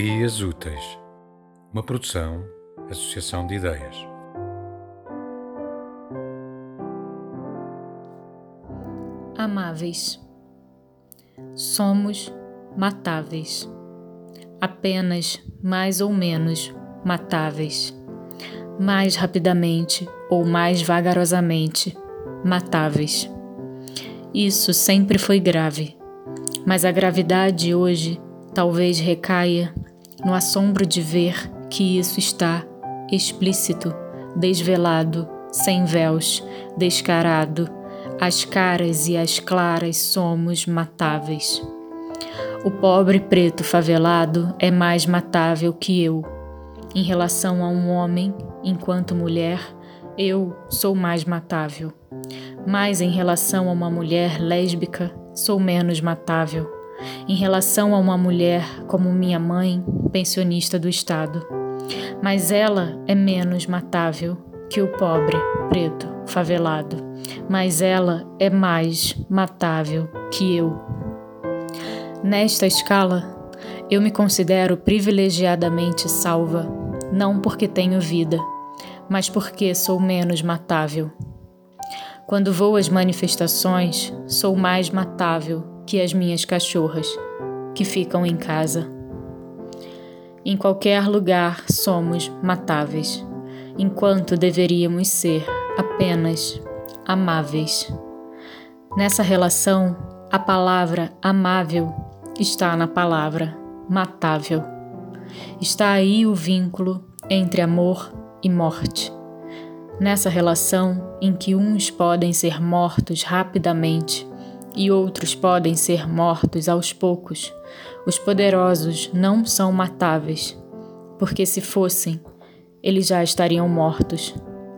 Ideias Úteis, uma produção, associação de ideias. Amáveis. Somos matáveis. Apenas mais ou menos matáveis. Mais rapidamente ou mais vagarosamente matáveis. Isso sempre foi grave, mas a gravidade hoje talvez recaia no assombro de ver que isso está explícito, desvelado, sem véus, descarado. As caras e as claras somos matáveis. O pobre preto favelado é mais matável que eu. Em relação a um homem, enquanto mulher, eu sou mais matável. Mas em relação a uma mulher lésbica, sou menos matável em relação a uma mulher como minha mãe, pensionista do Estado. Mas ela é menos matável que o pobre, preto, favelado. Mas ela é mais matável que eu. Nesta escala, eu me considero privilegiadamente salva, não porque tenho vida, mas porque sou menos matável. Quando vou às manifestações, sou mais matável que as minhas cachorras, que ficam em casa. Em qualquer lugar somos matáveis, enquanto deveríamos ser apenas amáveis. Nessa relação, a palavra amável está na palavra matável. Está aí o vínculo entre amor e morte. Nessa relação em que uns podem ser mortos rapidamente e outros podem ser mortos aos poucos. Os poderosos não são matáveis, porque se fossem, eles já estariam mortos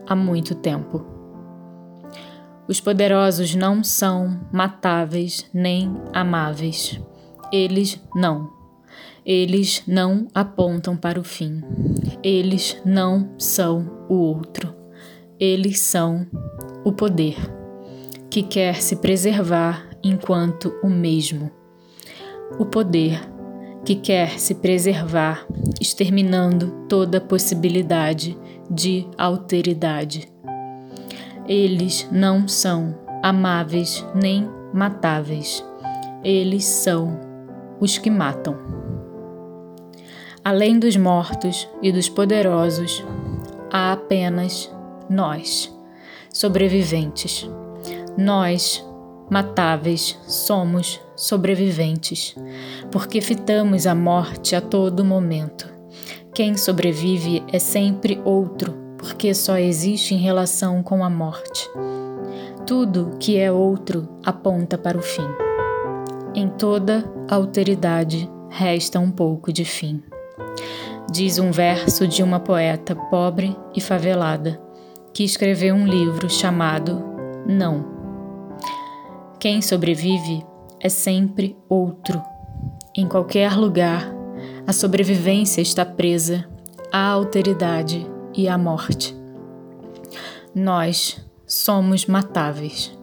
há muito tempo. Os poderosos não são matáveis nem amáveis. Eles não. Eles não apontam para o fim. Eles não são o outro. Eles são o poder que quer se preservar enquanto o mesmo. O poder que quer se preservar, exterminando toda possibilidade de alteridade. Eles não são amáveis nem matáveis. Eles são os que matam. Além dos mortos e dos poderosos, há apenas nós, sobreviventes. Nós, matáveis, somos sobreviventes, porque fitamos a morte a todo momento. Quem sobrevive é sempre outro, porque só existe em relação com a morte. Tudo que é outro aponta para o fim. Em toda alteridade resta um pouco de fim. Diz um verso de uma poeta pobre e favelada que escreveu um livro chamado Não. Quem sobrevive é sempre outro. Em qualquer lugar, a sobrevivência está presa à alteridade e à morte. Nós somos matáveis,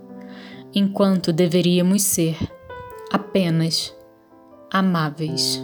enquanto deveríamos ser apenas amáveis.